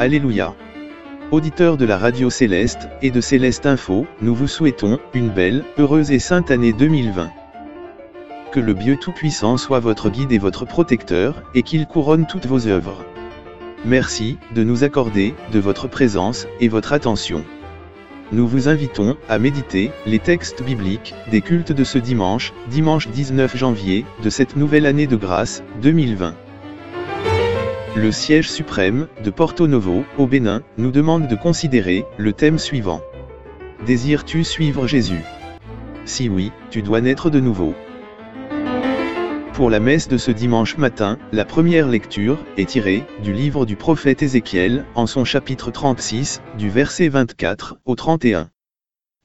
Alléluia. Auditeurs de la radio Céleste, et de Céleste Info, nous vous souhaitons, une belle, heureuse et sainte année 2020. Que le Dieu Tout-Puissant soit votre guide et votre protecteur, et qu'il couronne toutes vos œuvres. Merci, de nous accorder, de votre présence, et votre attention. Nous vous invitons, à méditer, les textes bibliques, des cultes de ce dimanche, dimanche 19 janvier, de cette nouvelle année de grâce, 2020. Le siège suprême, de Porto Novo, au Bénin, nous demande de considérer, le thème suivant. Désires-tu suivre Jésus? Si oui, tu dois naître de nouveau. Pour la messe de ce dimanche matin, la première lecture, est tirée, du livre du prophète Ézéchiel, en son chapitre 36, du verset 24, au 31.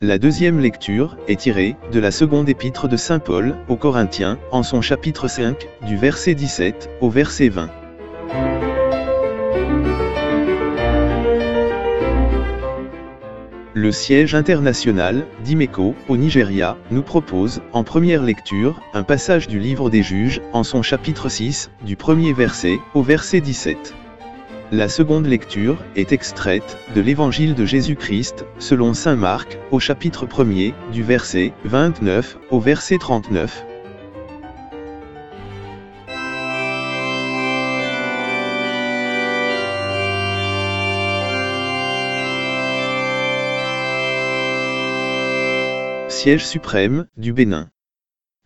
La deuxième lecture, est tirée, de la seconde épître de Saint Paul, aux Corinthiens, en son chapitre 5, du verset 17, au verset 20. Le siège international, d'Imeco, au Nigeria, nous propose, en première lecture, un passage du livre des juges, en son chapitre 6, du premier verset, au verset 17. La seconde lecture, est extraite, de l'évangile de Jésus-Christ, selon Saint Marc, au chapitre 1er, du verset 29, au verset 39. Siège suprême, du Bénin.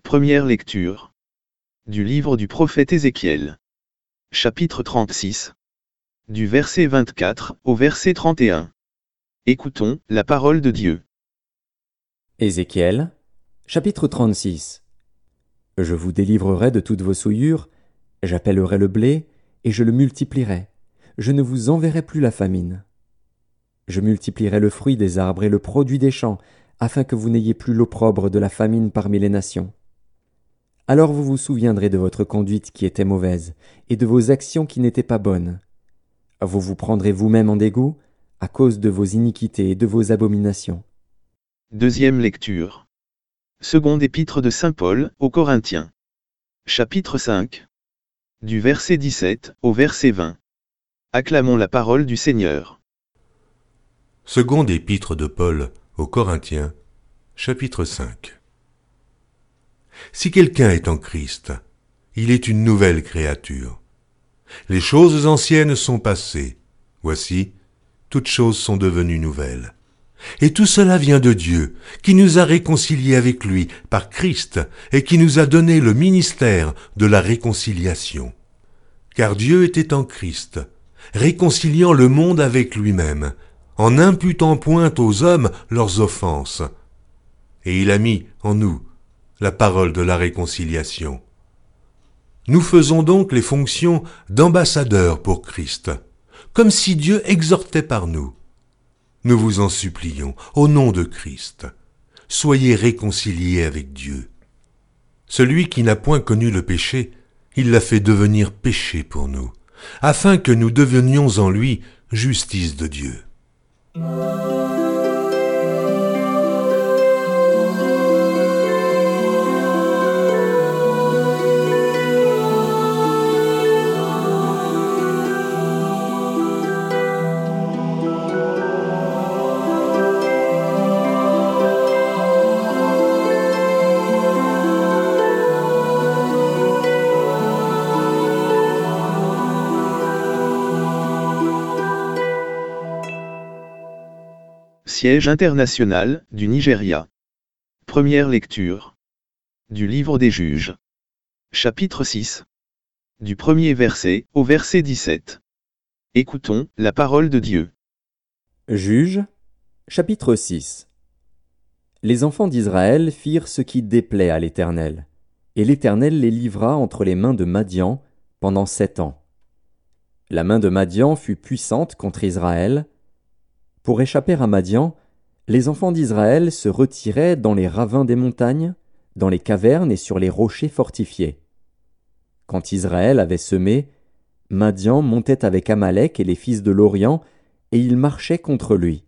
Première lecture. Du livre du prophète Ézéchiel. Chapitre 36. Du verset 24 au verset 31. Écoutons la parole de Dieu. Ézéchiel, chapitre 36. Je vous délivrerai de toutes vos souillures, j'appellerai le blé, et je le multiplierai. Je ne vous enverrai plus la famine. Je multiplierai le fruit des arbres et le produit des champs, afin que vous n'ayez plus l'opprobre de la famine parmi les nations. Alors vous vous souviendrez de votre conduite qui était mauvaise, et de vos actions qui n'étaient pas bonnes. Vous vous prendrez vous-même en dégoût, à cause de vos iniquités et de vos abominations. Deuxième lecture. Seconde épître de Saint Paul, aux Corinthiens. Chapitre 5. Du verset 17 au verset 20. Acclamons la parole du Seigneur. Seconde épître de Paul aux Corinthiens, chapitre 5. Si quelqu'un est en Christ, il est une nouvelle créature. Les choses anciennes sont passées. Voici, toutes choses sont devenues nouvelles. Et tout cela vient de Dieu, qui nous a réconciliés avec lui par Christ et qui nous a donné le ministère de la réconciliation. Car Dieu était en Christ, réconciliant le monde avec lui-même, en n'imputant point aux hommes leurs offenses. Et il a mis en nous la parole de la réconciliation. Nous faisons donc les fonctions d'ambassadeurs pour Christ, comme si Dieu exhortait par nous. Nous vous en supplions, au nom de Christ, soyez réconciliés avec Dieu. Celui qui n'a point connu le péché, il l'a fait devenir péché pour nous, afin que nous devenions en lui justice de Dieu. Música Siège international, du Nigeria. Première lecture. Du livre des juges. Chapitre 6. Du premier verset au verset 17. Écoutons la parole de Dieu. Juges, chapitre 6. Les enfants d'Israël firent ce qui déplaît à l'Éternel, et l'Éternel les livra entre les mains de Madian, pendant sept ans. La main de Madian fut puissante contre Israël. Pour échapper à Madian, les enfants d'Israël se retiraient dans les ravins des montagnes, dans les cavernes et sur les rochers fortifiés. Quand Israël avait semé, Madian montait avec Amalek et les fils de l'Orient, et il marchait contre lui.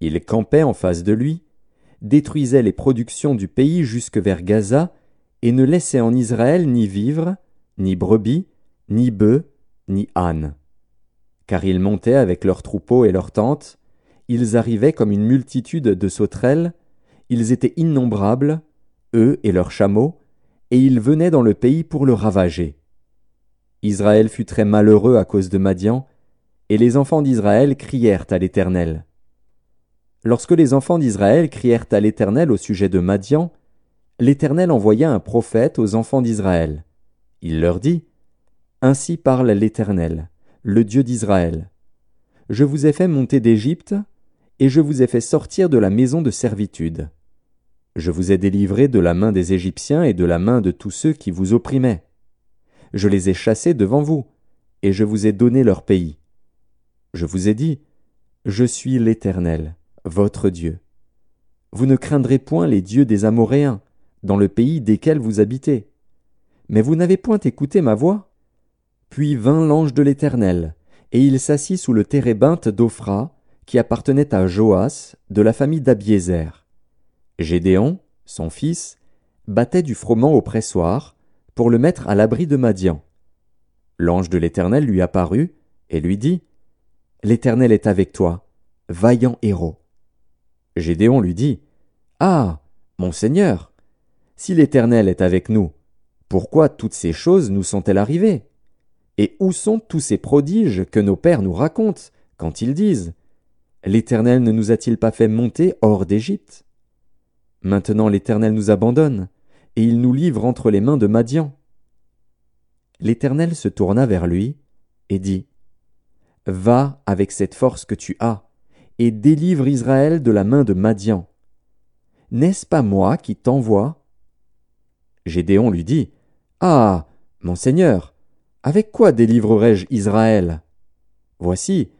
Il campait en face de lui, détruisait les productions du pays jusque vers Gaza, et ne laissait en Israël ni vivre, ni brebis, ni bœufs, ni ânes. Car ils montaient avec leurs troupeaux et leurs tentes, ils arrivaient comme une multitude de sauterelles, ils étaient innombrables, eux et leurs chameaux, et ils venaient dans le pays pour le ravager. Israël fut très malheureux à cause de Madian, et les enfants d'Israël crièrent à l'Éternel. Lorsque les enfants d'Israël crièrent à l'Éternel au sujet de Madian, l'Éternel envoya un prophète aux enfants d'Israël. Il leur dit Ainsi parle l'Éternel, le Dieu d'Israël. Je vous ai fait monter d'Égypte, et je vous ai fait sortir de la maison de servitude. Je vous ai délivré de la main des Égyptiens et de la main de tous ceux qui vous opprimaient. Je les ai chassés devant vous, et je vous ai donné leur pays. Je vous ai dit, Je suis l'Éternel, votre Dieu. Vous ne craindrez point les dieux des Amoréens, dans le pays desquels vous habitez. Mais vous n'avez point écouté ma voix. Puis vint l'ange de l'Éternel, et il s'assit sous le térébinthe d'Ophra, qui appartenait à Joas, de la famille d'Abiézer. Gédéon, son fils, battait du froment au pressoir, pour le mettre à l'abri de Madian. L'ange de l'Éternel lui apparut, et lui dit, L'Éternel est avec toi, vaillant héros. Gédéon lui dit, Ah, mon Seigneur, si l'Éternel est avec nous, pourquoi toutes ces choses nous sont-elles arrivées? Et où sont tous ces prodiges que nos pères nous racontent, quand ils disent L'Éternel ne nous a-t-il pas fait monter hors d'Égypte? Maintenant l'Éternel nous abandonne, et il nous livre entre les mains de Madian. L'Éternel se tourna vers lui, et dit Va avec cette force que tu as, et délivre Israël de la main de Madian. N'est-ce pas moi qui t'envoie? Gédéon lui dit Ah, mon Seigneur, avec quoi délivrerai-je Israël? Voici,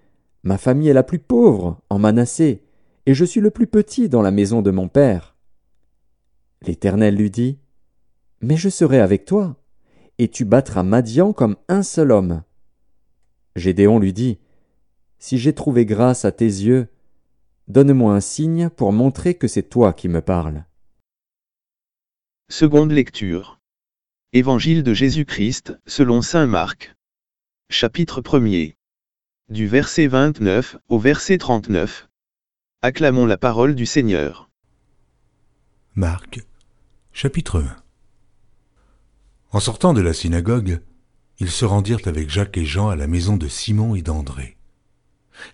Ma famille est la plus pauvre en Manassé, et je suis le plus petit dans la maison de mon père. L'Éternel lui dit, Mais je serai avec toi, et tu battras Madian comme un seul homme. Gédéon lui dit, Si j'ai trouvé grâce à tes yeux, donne-moi un signe pour montrer que c'est toi qui me parles. Seconde lecture. Évangile de Jésus-Christ, selon saint Marc. Chapitre 1er du verset 29 au verset 39. Acclamons la parole du Seigneur. Marc, chapitre 1 En sortant de la synagogue, ils se rendirent avec Jacques et Jean à la maison de Simon et d'André.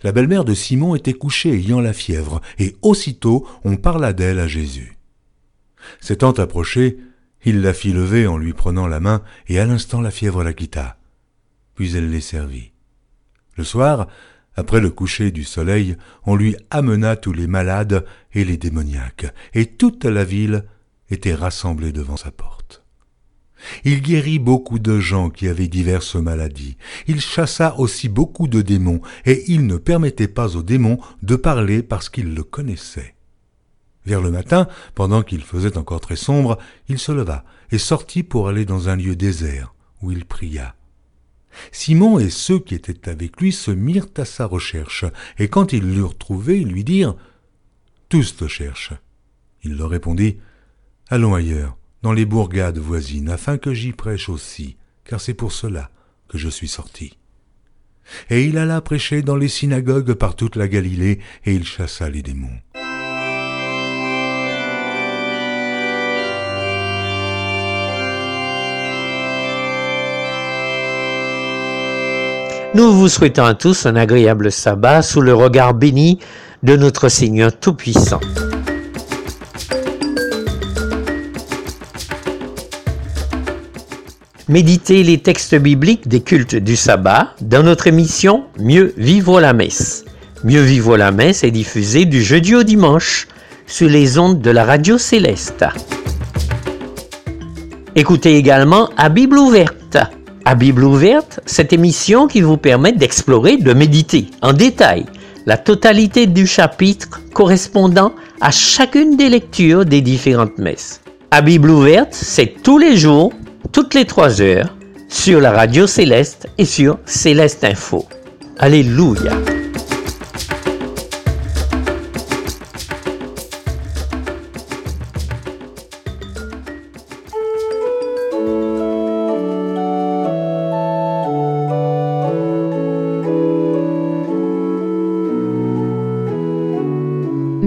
La belle-mère de Simon était couchée ayant la fièvre, et aussitôt on parla d'elle à Jésus. S'étant approché, il la fit lever en lui prenant la main, et à l'instant la fièvre la quitta. Puis elle les servit. Le soir, après le coucher du soleil, on lui amena tous les malades et les démoniaques, et toute la ville était rassemblée devant sa porte. Il guérit beaucoup de gens qui avaient diverses maladies. Il chassa aussi beaucoup de démons, et il ne permettait pas aux démons de parler parce qu'ils le connaissaient. Vers le matin, pendant qu'il faisait encore très sombre, il se leva et sortit pour aller dans un lieu désert, où il pria. Simon et ceux qui étaient avec lui se mirent à sa recherche, et quand ils l'eurent trouvé, ils lui dirent Tous te cherchent. Il leur répondit Allons ailleurs, dans les bourgades voisines, afin que j'y prêche aussi, car c'est pour cela que je suis sorti. Et il alla prêcher dans les synagogues par toute la Galilée, et il chassa les démons. Nous vous souhaitons à tous un agréable sabbat sous le regard béni de notre Seigneur Tout-Puissant. Méditez les textes bibliques des cultes du sabbat dans notre émission Mieux vivre la messe. Mieux vivre la messe est diffusée du jeudi au dimanche sur les ondes de la radio céleste. Écoutez également à Bible ouverte À Bible ouverte, cette émission qui vous permet d'explorer, de méditer en détail la totalité du chapitre correspondant à chacune des lectures des différentes messes. À Bible ouverte, c'est tous les jours, toutes les trois heures, sur la radio Céleste et sur Céleste Info. Alléluia.